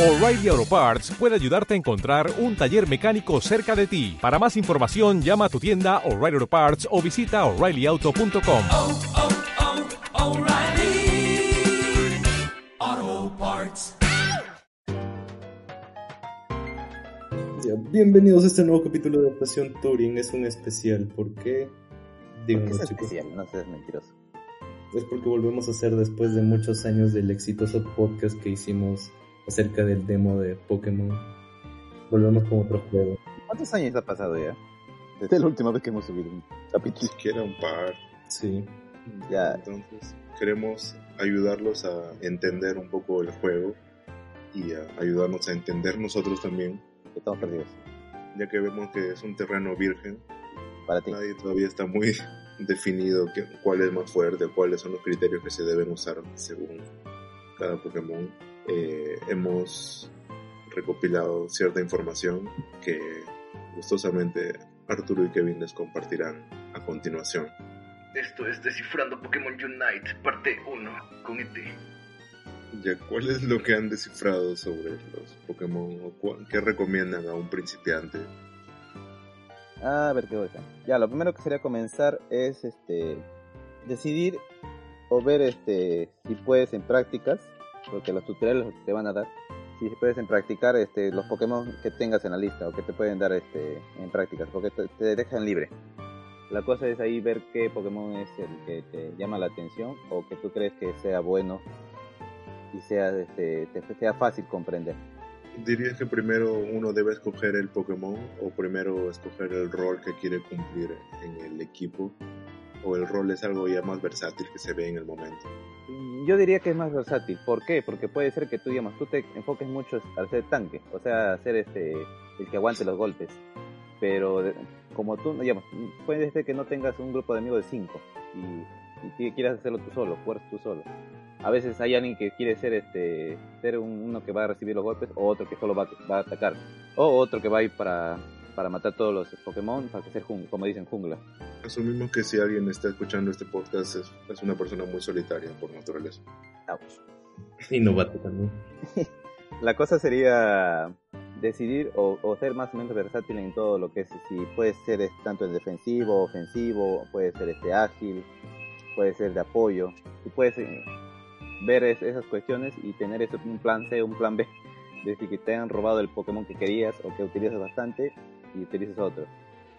O'Reilly Auto Parts puede ayudarte a encontrar un taller mecánico cerca de ti. Para más información, llama a tu tienda O'Reilly Auto Parts o visita oreillyauto.com. oh, oh, O'Reilly Auto Parts. Ya, Bienvenidos a este nuevo capítulo de Adaptación Turing. Es un especial. ¿Por qué? ¿Por Díganos, qué es chicos. especial? No seas mentiroso. Es porque volvemos a hacer después de muchos años del exitoso podcast que hicimos acerca del demo de Pokémon. Volvemos con otro juego. ¿Cuántos años ha pasado ya? Desde la última vez que hemos subido un capítulo. siquiera un par. Sí. Ya, Entonces, queremos ayudarlos a entender un poco el juego y a ayudarnos a entender nosotros también, estamos perdidos. ya que vemos que es un terreno virgen. Para ti. Nadie todavía está muy definido que- cuál es más fuerte, cuáles son los criterios que se deben usar según cada Pokémon. Eh, hemos recopilado cierta información que gustosamente Arturo y Kevin les compartirán a continuación. Esto es Descifrando Pokémon Unite, parte 1, con ET. Ya, ¿cuál es lo que han descifrado sobre los Pokémon o qué recomiendan a un principiante? A ver qué voy a hacer. Ya, lo primero que sería comenzar es este decidir o ver este si puedes en prácticas, porque los tutoriales te van a dar, si puedes en practicar este los Pokémon que tengas en la lista o que te pueden dar este en prácticas, porque te, te dejan libre. La cosa es ahí ver qué Pokémon es el que te llama la atención o que tú crees que sea bueno y sea este te sea fácil comprender. ¿Dirías que primero uno debe escoger el Pokémon o primero escoger el rol que quiere cumplir en el equipo? ¿O el rol es algo ya más versátil que se ve en el momento? Yo diría que es más versátil. ¿Por qué? Porque puede ser que tú, digamos, tú te enfoques mucho al ser tanque, o sea, ser este el que aguante los golpes. Pero como tú, digamos, puede ser que no tengas un grupo de amigos de 5 y, quieras hacerlo tú solo, jugar tú solo. A veces hay alguien que quiere ser este ser un- uno que va a recibir los golpes o otro que solo va, va a atacar o otro que va a ir para, para matar todos los Pokémon para jun- como dicen jungla. Asumimos que si alguien está escuchando este podcast es, es una persona muy solitaria por naturaleza. Ouch. Y novato también. La cosa sería decidir o, o ser más o menos versátil en todo lo que es, si puede ser tanto en defensivo, ofensivo, puede ser este ágil, puede ser de apoyo, y puedes eh, ver es- esas cuestiones y tener eso, un plan C, un plan B, desde que te han robado el Pokémon que querías o que utilizas bastante y utilices otro.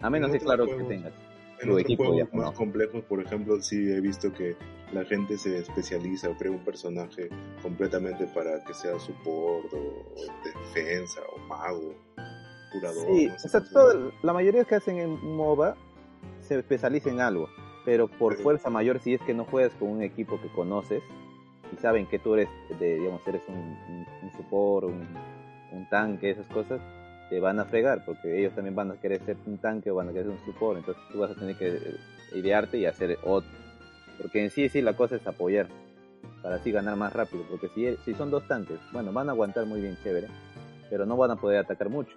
A menos claro juegos- que tengas. En Tu otros equipo juegos ya, más ¿no? complejos, por ejemplo, sí he visto que la gente se especializa o crea un personaje completamente para que sea support o, o defensa o mago, curador. Sí, no sé o sea, todo- la mayoría que hacen en MOBA se especializa en algo, pero por fuerza mayor, si es que no juegas con un equipo que conoces y saben que tú eres, de, digamos, eres un, un, un support, un, un tanque, esas cosas, te van a fregar, porque ellos también van a querer ser un tanque o van a querer ser un support, entonces tú vas a tener que eh, idearte y hacer otro. Porque en sí, sí, la cosa es apoyar, para así ganar más rápido, porque si, si son dos tanques, bueno, van a aguantar muy bien chévere, pero no van a poder atacar mucho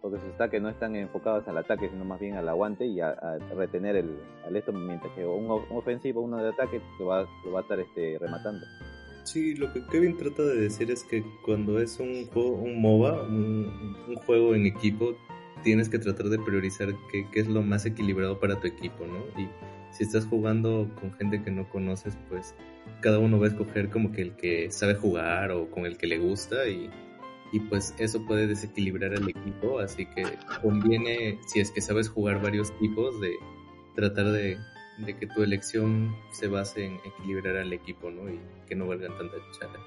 porque sus ataques no están enfocados al ataque, sino más bien al aguante y a, retener el, al esto, mientras que un ofensivo, uno de ataque, lo va, lo va a estar este, rematando. Sí, lo que Kevin trata de decir es que cuando es un juego, un MOBA, un, juego en equipo, tienes que tratar de priorizar qué, qué es lo más equilibrado para tu equipo, ¿no? Y si estás jugando con gente que no conoces, pues cada uno va a escoger como que el que sabe jugar o con el que le gusta y, y pues eso puede desequilibrar al equipo, así que conviene, si es que sabes jugar varios tipos, de tratar de, de que tu elección se base en equilibrar al equipo, ¿no? Y que no valgan tanta chara.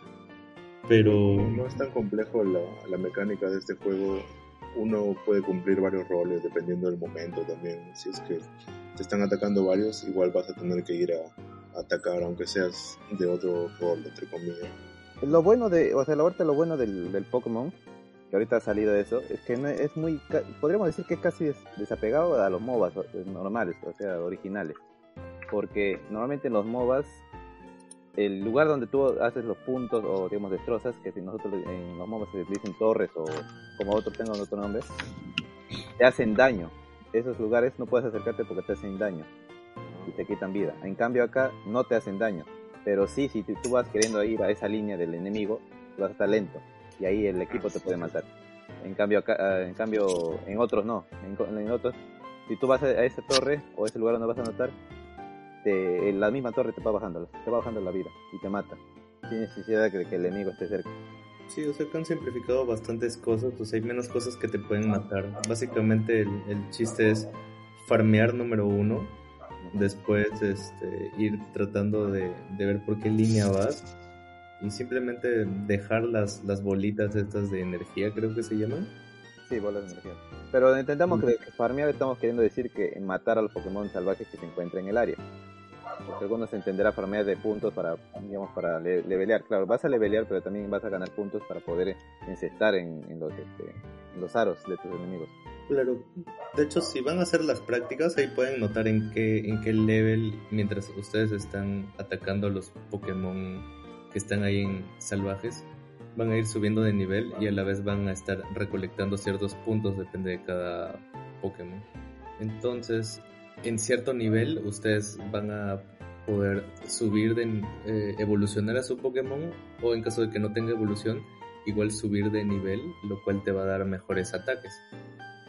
Pero No, no es tan complejo la, la mecánica de este juego. Uno puede cumplir varios roles dependiendo del momento también. Si es que te están atacando varios, igual vas a tener que ir a, a atacar, aunque seas de otro rol, entre comillas. Lo bueno de, o sea, la verdad, lo bueno del, del Pokémon, que ahorita ha salido eso, es que no- es muy, podríamos decir que es casi des- desapegado a los MOBAs normales, o sea, originales. Porque normalmente en los MOBAs, el lugar donde tú haces los puntos o, digamos, destrozas, que si nosotros en los MOBAs se dicen torres o como otros tengan otro nombre, te hacen daño. Esos lugares no puedes acercarte porque te hacen daño y te quitan vida. En cambio acá no te hacen daño. Pero sí, si tú vas queriendo ir a esa línea del enemigo, vas a estar lento. y ahí el equipo te puede matar. En cambio, acá, ah, en cambio, en otros no. En, en otros, si tú vas a, esa torre o ese lugar donde vas a anotar, te- en la misma torre te va bajando, te va bajando la vida y te mata. Sin necesidad de que, que el enemigo esté cerca. Sí, o sea que han simplificado bastantes cosas, pues hay menos cosas que te pueden matar. Básicamente el, el chiste es farmear número uno, después este, ir tratando de, de ver por qué línea vas y simplemente dejar las, las bolitas estas de energía, creo que se llaman. Sí, bolas de energía. Pero intentamos que, que farmear estamos queriendo decir que matar a los Pokémon salvajes que se encuentran en el área. Porque algunos entenderá farmear de puntos para, digamos, para le- levelear. Claro, vas a levelear, pero también vas a ganar puntos para poder encestar en, en los, este, en los aros de tus enemigos. Claro, de hecho si van a hacer las prácticas ahí pueden notar en qué, en qué level mientras ustedes están atacando a los Pokémon que están ahí en salvajes van a ir subiendo de nivel y a la vez van a estar recolectando ciertos puntos depende de cada Pokémon. Entonces, en cierto nivel ustedes van a poder subir de eh, evolucionar a su Pokémon o en caso de que no tenga evolución igual subir de nivel, lo cual te va a dar mejores ataques.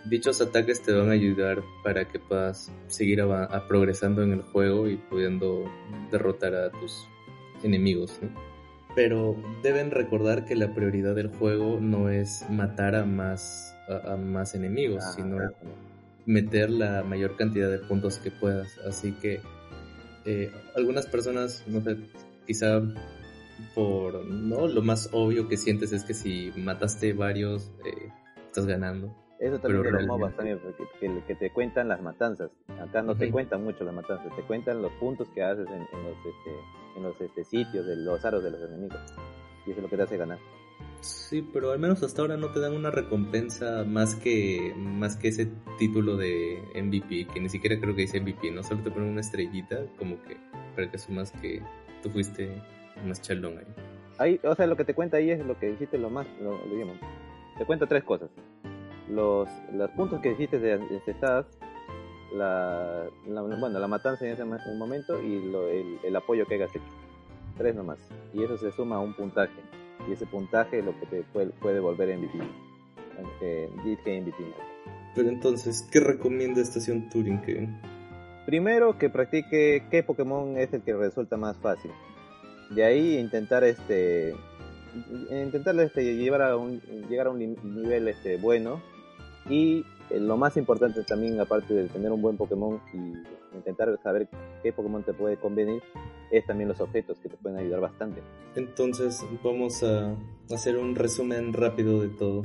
Dichos ataques te van a ayudar para que puedas seguir a- progresando en el juego y pudiendo derrotar a tus enemigos. ¿no? Pero deben recordar que la prioridad del juego no es matar a más, a, a más enemigos, Ah, sino claro. Meter la mayor cantidad de puntos que puedas. Así que eh, algunas personas, no sé, quizá por no lo más obvio que sientes es que si mataste varios eh, estás ganando. Eso también Pero MOBAs también, porque- que, que te cuentan las matanzas. Acá no te cuentan mucho las matanzas, te cuentan los puntos que haces en, en los, este, en los este, sitios, de los aros de los enemigos. Y eso es lo que te hace ganar. Sí, pero al menos hasta ahora no te dan una recompensa más que más que ese título de MVP, que ni siquiera creo que dice MVP, no solo te ponen una estrellita como que para que sumas que tú fuiste más chalón ahí. Ahí, o sea, lo que te cuenta ahí es lo que hiciste lo más, lo, lo digamos. Te cuenta tres cosas. Los, los puntos que hiciste de encestadas, la, la- bueno, la matanza en ese mo- momento y el, el apoyo que hayas hecho. Tres nomás. Y eso se suma a un puntaje. Y ese puntaje es lo que te puede, puede volver MVP. Eh, MVP. Pero entonces, ¿qué recomienda Estación Turing Primero que practique qué Pokémon es el que resulta más fácil. De ahí intentar este intentar este llevar a un llegar a un ni- nivel este bueno y eh, lo más importante también aparte de tener un buen Pokémon y intentar saber qué Pokémon te puede convenir es también los objetos que te pueden ayudar bastante. Entonces vamos a hacer un resumen rápido de todo.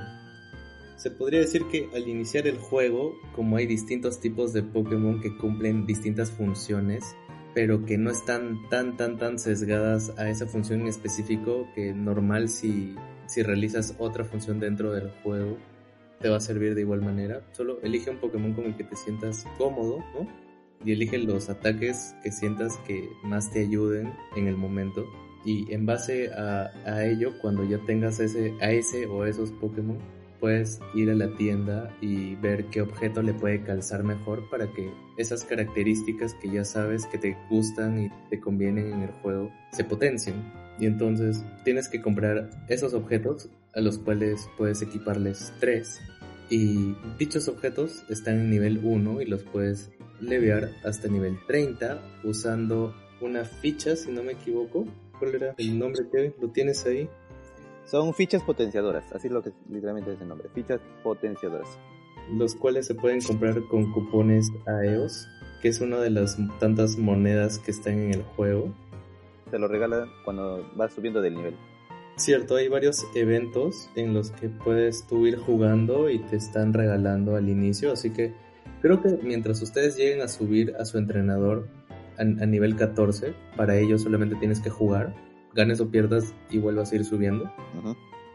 Se podría decir que al iniciar el juego, como hay distintos tipos de Pokémon que cumplen distintas funciones, pero que no están tan tan tan sesgadas a esa función en específico, que normal si, si realizas otra función dentro del juego, te va a servir de igual manera. Solo elige un Pokémon con el que te sientas cómodo, ¿no? Y elige los ataques que sientas que más te ayuden en el momento y en base a, a ello, cuando ya tengas ese, a ese o esos Pokémon, puedes ir a la tienda y ver qué objeto le puede calzar mejor para que esas características que ya sabes que te gustan y te convienen en el juego se potencien. Y entonces tienes que comprar esos objetos a los cuales puedes equiparles tres. Y dichos objetos están en nivel 1 y los puedes levear hasta nivel 30 usando una ficha, si no me equivoco. ¿Cuál era el nombre que lo tienes ahí? Son fichas potenciadoras, así es lo que literalmente es el nombre, fichas potenciadoras. Los cuales se pueden comprar con cupones AEOS, que es una de las tantas monedas que están en el juego. Te lo regala cuando vas subiendo del nivel. Cierto, hay varios eventos en los que puedes tú ir jugando y te están regalando al inicio, así que creo que mientras ustedes lleguen a subir a su entrenador a, a nivel 14, para ello solamente tienes que jugar, ganes o pierdas y vuelvas a ir subiendo.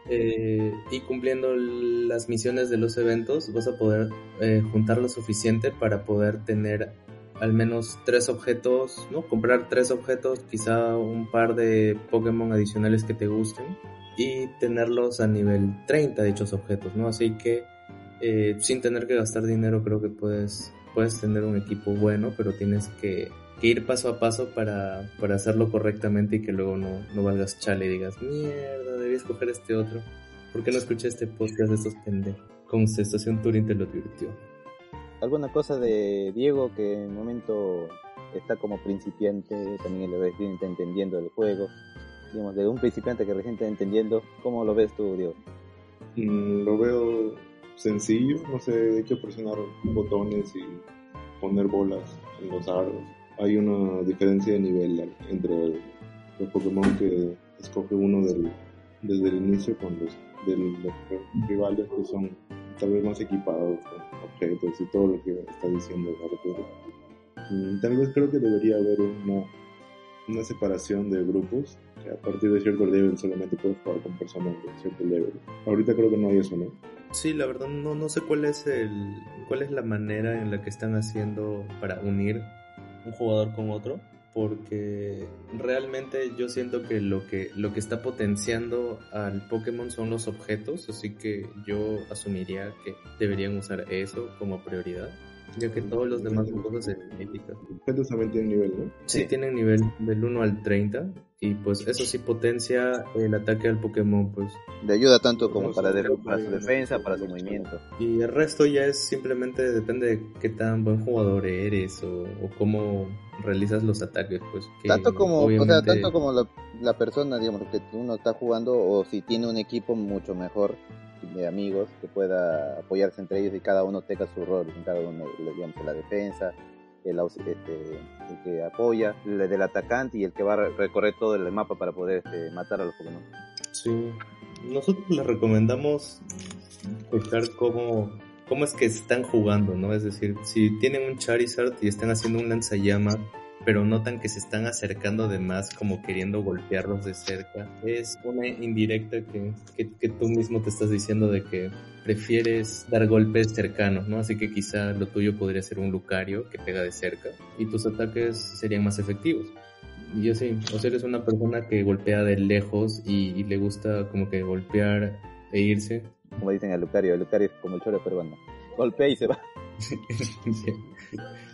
Eh, y cumpliendo las misiones de los eventos vas a poder eh, juntar lo suficiente para poder tener al menos tres objetos, ¿no? Comprar tres objetos, quizá un par de Pokémon adicionales que te gusten y tenerlos a nivel 30 dichos objetos, ¿no? Así que eh, sin tener que gastar dinero creo que puedes, puedes tener un equipo bueno, pero tienes que, que ir paso a paso para, para hacerlo correctamente y que luego no, no valgas chale y digas, mierda, debí escoger este otro. ¿Por qué no escuché este podcast de estos pendejos? Con estación Turing te lo divirtió. ¿Alguna cosa de Diego que en el momento está como principiante, también el recién está entendiendo el juego? Digamos, de un principiante que recién está entendiendo, ¿cómo lo ves tú, Diego? Mm, lo veo sencillo, no sé, hay que presionar botones y poner bolas en los aros. Hay una diferencia de nivel entre los Pokémon que escoge uno del, desde el inicio con los los rivales que son tal vez más equipados con objetos y todo lo que está diciendo Arturo. Mm, Tal vez creo que debería haber una, una separación de grupos, que a partir de cierto level solamente puedes jugar con personas de cierto level. Ahorita creo que no hay eso, ¿no? Sí, la verdad no, no sé cuál es el cuál es la manera en la que están haciendo para unir un jugador con otro, porque realmente yo siento que lo que lo que está potenciando al Pokémon son los objetos, así que yo asumiría que deberían usar eso como prioridad, ya que todos los demás son cosas específicas. Objetos también tienen nivel, ¿no? Sí, Sí. tienen nivel del 1 al 30 y pues eso sí potencia el ataque al Pokémon, pues Le ayuda tanto como No, para, de- creo que para su defensa, para su movimiento. Y el resto ya es simplemente depende de qué tan buen jugador eres o, o cómo realizas los ataques, pues. que tanto como, o sea, tanto como la, la persona, digamos, que uno está jugando o si tiene un equipo mucho mejor de amigos que pueda apoyarse entre ellos y cada uno tenga su rol, cada uno, digamos, la defensa, el, este, el que apoya, el del atacante y el que va a re- recorrer todo el mapa para poder este, matar a los Pokémon. Sí. Nosotros les recomendamos buscar cómo, cómo es que están jugando, ¿no? Es decir, si tienen un Charizard y están haciendo un lanzallamas, pero notan que se están acercando de más como queriendo golpearlos de cerca, es una indirecta que, que, que tú mismo te estás diciendo de que prefieres dar golpes cercanos, ¿no? Así que quizá lo tuyo podría ser un Lucario que pega de cerca y tus ataques serían más efectivos. Y yo sí, o sea, eres una persona que golpea de lejos y, y le gusta como que golpear e irse. Como dicen el Lucario, el Lucario es como el choro peruano. Golpea y se va.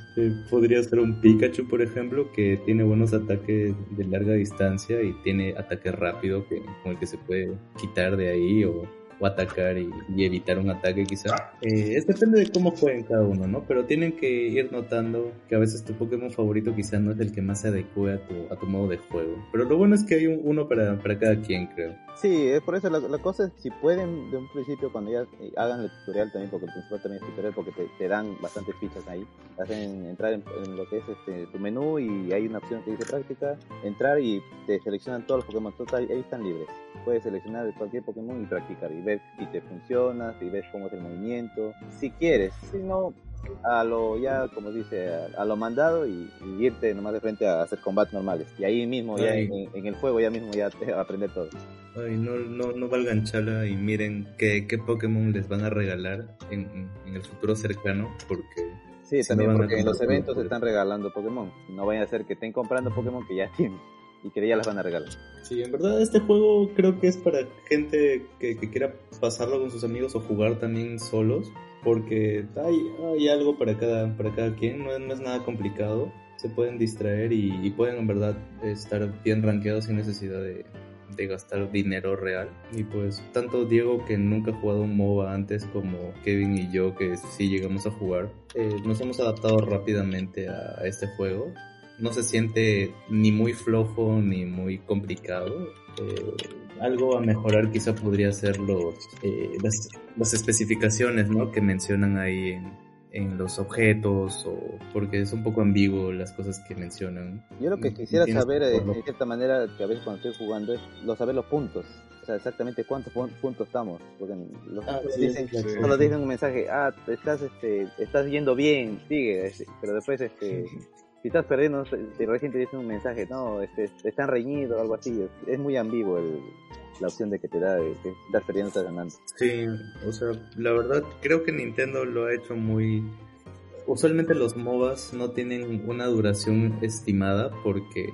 Podría ser un Pikachu, por ejemplo, que tiene buenos ataques de larga distancia y tiene ataque rápido que, con el que se puede quitar de ahí o, atacar y, y evitar un ataque quizá. Eh, es depende de cómo jueguen cada uno, ¿no? Pero tienen que ir notando que a veces tu Pokémon favorito quizá no es el que más se adecue a tu, a tu modo de juego. Pero lo bueno es que hay un- uno para, para cada quien, creo. Sí, es por eso la, cosa es si pueden de un principio cuando ya eh, hagan el tutorial también, porque el principal también es tutorial, porque te, dan bastantes fichas ahí, hacen entrar en, en lo que es este, tu menú y hay una opción que dice práctica, entrar y te seleccionan todos los Pokémon, ahí, ahí están libres. Puedes seleccionar cualquier Pokémon y practicar y ver si te funciona, si ves cómo es el movimiento, si quieres, si no, a lo ya, como dice, a, a lo mandado y, y irte nomás de frente a hacer combates normales. Y ahí mismo, ya en, en el juego, ya mismo ya te aprender todo. Ay, no, no, no valgan chala y miren qué, qué Pokémon les van a regalar en, en el futuro cercano, porque Sí, Si también no a porque en los eventos por están regalando Pokémon. No vayan a ser que estén comprando Pokémon que ya tienen y que ya las van a regalar. sí, en verdad este juego creo que es para gente que, que quiera pasarlo con sus amigos o jugar también solos, porque hay, hay algo para cada, para cada quien, no, es- no es nada complicado, se pueden distraer y, pueden en verdad estar bien rankeados sin necesidad de, gastar dinero real. Y pues tanto Diego que nunca ha jugado un MOBA antes como Kevin y yo que sí llegamos a jugar, eh, nos hemos adaptado rápidamente a, a este juego. No se siente ni muy flojo ni muy complicado. Eh, algo a mejorar quizá podría ser los, eh, las, las especificaciones ¿no? que mencionan ahí en, en los objetos o porque es un poco ambiguo las cosas que mencionan. Yo lo que quisiera saber, eh, verlo. en cierta manera, que a veces cuando estoy jugando, es lo saber los puntos. O sea, exactamente cuántos pun- puntos estamos. Porque los Ah, solo sí, dicen, claro. solo dicen un mensaje, ah, te estás, este, estás yendo bien, sigue. este, Pero después, este, si estás perdiendo, te- recién te dicen un mensaje, no, este, están reñidos o algo así. Es, muy ambiguo el, la opción de que te da, de que estás perdiendo, estás ganando. Sí, o sea, la verdad creo que Nintendo lo ha hecho muy... Usualmente los MOBAs no tienen una duración estimada porque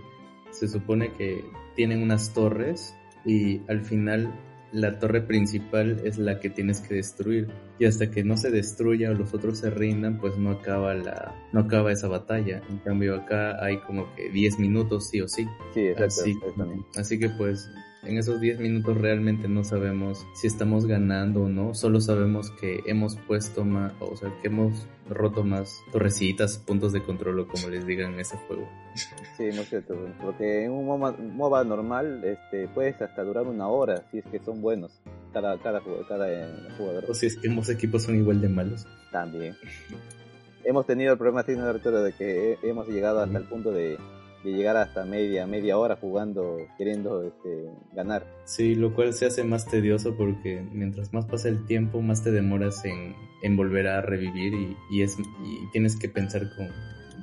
se supone que tienen unas torres y al final la torre principal es la que tienes que destruir y hasta que no se destruya o los otros se rindan pues no acaba la no acaba esa batalla en cambio acá hay como que 10 minutos sí o sí Sí, exacto. Así, que pues en esos 10 minutos realmente no sabemos si estamos ganando o no, solo sabemos que hemos puesto más, o sea, que hemos roto más torrecitas, puntos de control o como les digan en ese juego. Sí, muy cierto, porque en un MOBA, MOBA normal este, puedes hasta durar una hora si es que son buenos cada, cada, jugador, cada eh, jugador. O si es que ambos equipos son igual de malos. También. hemos tenido el problema, de Arturo, de que hemos llegado hasta el punto de, de llegar hasta media media hora jugando, queriendo este, ganar. Sí, lo cual se hace más tedioso porque mientras más pasa el tiempo, más te demoras en, en volver a revivir y, y, es, y tienes que pensar con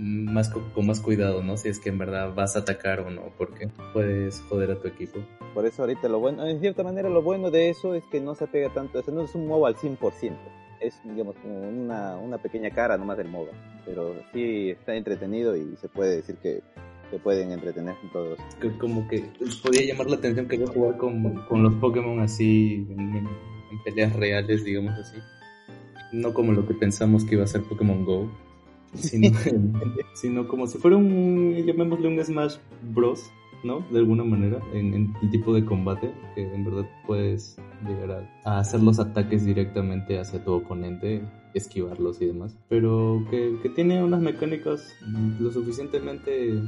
más con más cuidado, ¿no? Si es que en verdad vas a atacar o no, porque puedes joder a tu equipo. Por eso ahorita lo bueno, en cierta manera lo bueno de eso es que no se pega tanto, o sea, no es un MOBA al 100%, es digamos como una, una pequeña cara nomás del MOBA, pero sí está entretenido y se puede decir que se pueden entretener todos. Como que podía llamar la atención que yo jugar con, con los Pokémon así en, en peleas reales, digamos así. No como lo que pensamos que iba a ser Pokémon Go, sino, sino como si fuera un, llamémosle un Smash Bros, ¿no? De alguna manera, en, en, el tipo de combate, que en verdad puedes llegar a, a, hacer los ataques directamente hacia tu oponente, esquivarlos y demás, pero que, que tiene unas mecánicas lo suficientemente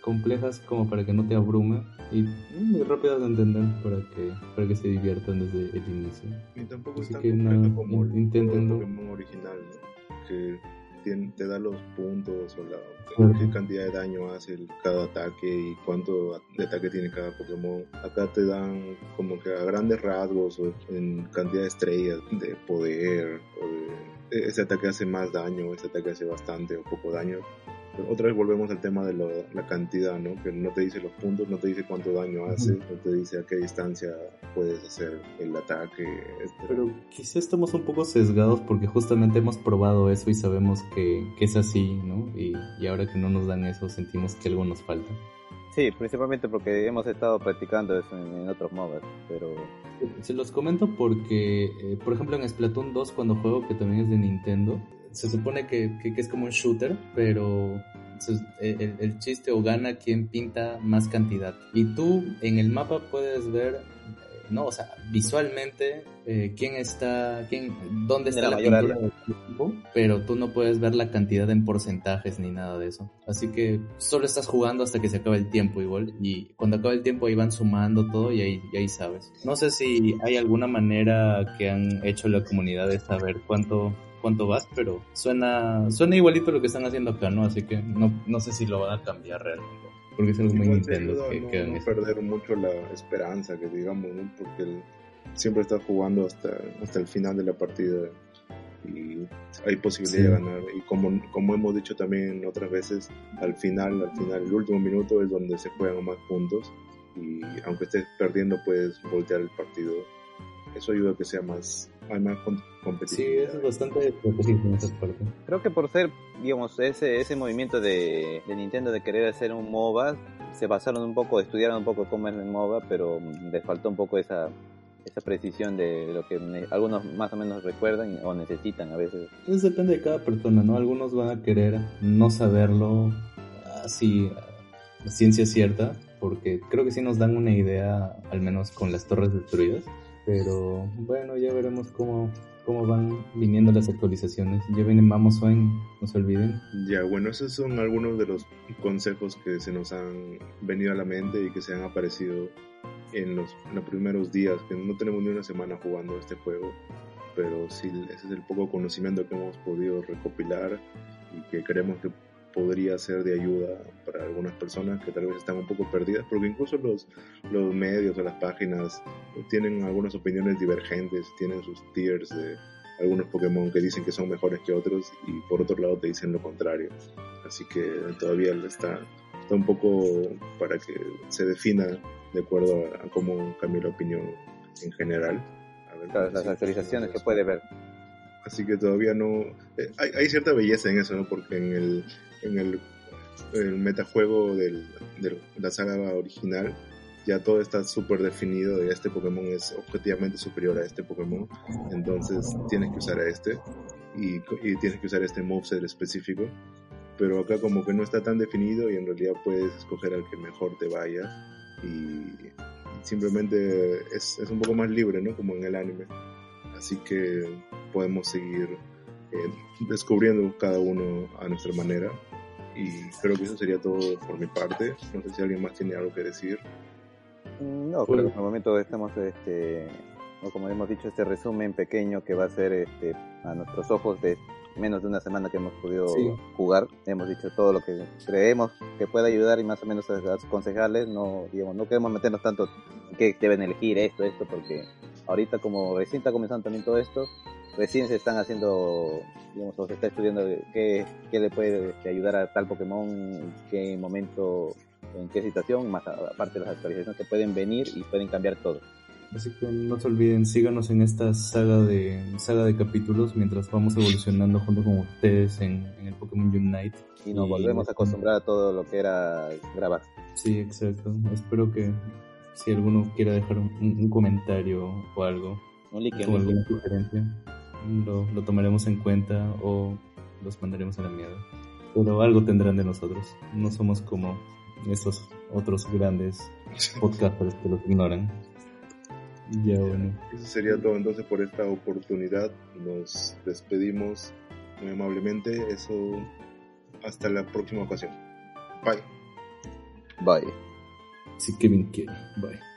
complejas como para que no te abrume y muy rápidas de entender para que para que se diviertan desde el inicio. Y tampoco Así es tan que no, como el intenten original, ¿no? que te da los puntos o la qué cantidad de daño hace cada ataque y cuánto de ataque tiene cada Pokémon. Acá te dan como que a grandes rasgos o en cantidad de estrellas de poder o de ese ataque hace más daño, ese ataque hace bastante o poco daño otra vez volvemos al tema de lo, la cantidad, ¿no? Que no te dice los puntos, no te dice cuánto daño hace, no te dice a qué distancia puedes hacer el ataque. Etc. Pero quizá estamos un poco sesgados porque justamente hemos probado eso y sabemos que, que es así, ¿no? Y, y, ahora que no nos dan eso sentimos que algo nos falta. Sí, principalmente porque hemos estado practicando eso en, en otros MOBAs, pero... Se los comento porque, eh, por ejemplo, en Splatoon 2, cuando juego, que también es de Nintendo, se supone que, que, que, es como un shooter, pero el, el, chiste o gana quien pinta más cantidad. Y tú en el mapa puedes ver, eh, no, o sea, visualmente eh, quién está, quién, dónde está la, la pintura del equipo, pero tú no puedes ver la cantidad en porcentajes ni nada de eso. Así que solo estás jugando hasta que se acabe el tiempo igual. Y cuando acaba el tiempo ahí van sumando todo y ahí, y ahí sabes. No sé si hay alguna manera que han hecho la comunidad de saber cuánto cuánto vas, pero suena, suena igualito lo que están haciendo acá, ¿no? Así que no, no sé si lo van a cambiar realmente. Porque es algo muy Nintendo que, que no, no perder mucho la esperanza, que digamos, ¿no? Porque el, siempre estás jugando hasta, hasta el final de la partida y hay posibilidad sí. de ganar. Y como, como hemos dicho también otras veces, al final, al final, el último minuto es donde se juegan más puntos y aunque estés perdiendo puedes voltear el partido. Eso ayuda a que sea más, hay más competitivo. Sí, eso es bastante estratégico en esa parte. Creo que por ser, digamos, ese, ese movimiento de, de, Nintendo de querer hacer un MOBA, se basaron un poco, estudiaron un poco cómo es el MOBA, pero les faltó un poco esa, esa precisión de lo que algunos más o menos recuerdan o necesitan a veces. Eso depende de cada persona, ¿no? Algunos van a querer no saberlo así, ciencia cierta, porque creo que sí nos dan una idea, al menos con las torres destruidas. Pero bueno, ya veremos cómo, cómo van viniendo las actualizaciones. Ya vienen Vamos Swain, no se olviden. Ya, bueno, esos son algunos de los consejos que se nos han venido a la mente y que se han aparecido en los, en los primeros días, que no tenemos ni una semana jugando este juego, pero sí, ese es el poco conocimiento que hemos podido recopilar y que creemos que podría ser de ayuda para algunas personas que tal vez están un poco perdidas, porque incluso los, los medios o las páginas tienen algunas opiniones divergentes, tienen sus tiers de algunos Pokémon que dicen que son mejores que otros y por otro lado te dicen lo contrario. Así que todavía está, está un poco para que se defina de acuerdo a, a cómo cambia la opinión en general. A ver, claro, las actualizaciones que puede ver así que todavía no eh, hay, hay, cierta belleza en eso no porque en el en el, el metajuego del, de la saga original ya todo está súper definido y este Pokémon es objetivamente superior a este Pokémon entonces tienes que usar a este y, y tienes que usar este moveset específico pero acá como que no está tan definido y en realidad puedes escoger al que mejor te vaya y, simplemente es, es un poco más libre, ¿no? Como en el anime. Así que podemos seguir eh, descubriendo cada uno a nuestra manera. Y creo que eso sería todo por mi parte. No sé si alguien más tiene algo que decir. Mm, No, creo que por el momento estamos, este, o como hemos dicho, este resumen pequeño que va a ser este, a nuestros ojos de menos de una semana que hemos podido Sí. jugar. Hemos dicho todo lo que creemos que puede ayudar y más o menos aconsejarles. No, digamos, no queremos meternos tanto en que deben elegir esto, esto, porque ahorita como recién está comenzando también todo esto, recién se están haciendo, digamos, o se está estudiando qué, qué le puede este, ayudar a tal Pokémon, en qué momento, en qué situación, más aparte de las actualizaciones que pueden venir y pueden cambiar todo. Así que no se olviden, síganos en esta saga de saga de capítulos mientras vamos evolucionando junto con ustedes en, en el Pokémon Unite. Y nos Y- volvemos a acostumbrar a todo lo que era grabar. Sí, exacto. Espero que si alguno quiera dejar un, un comentario o algo, Un like, con un like. alguna sugerencia, lo, lo tomaremos en cuenta o los mandaremos a la mierda. Pero algo tendrán de nosotros. No somos como esos otros grandes podcasters que los ignoran. Ya bueno. Eso sería todo entonces por esta oportunidad. Nos despedimos muy amablemente. Eso hasta la próxima ocasión. Bye. Bye. Si Kevin quiere. Bye.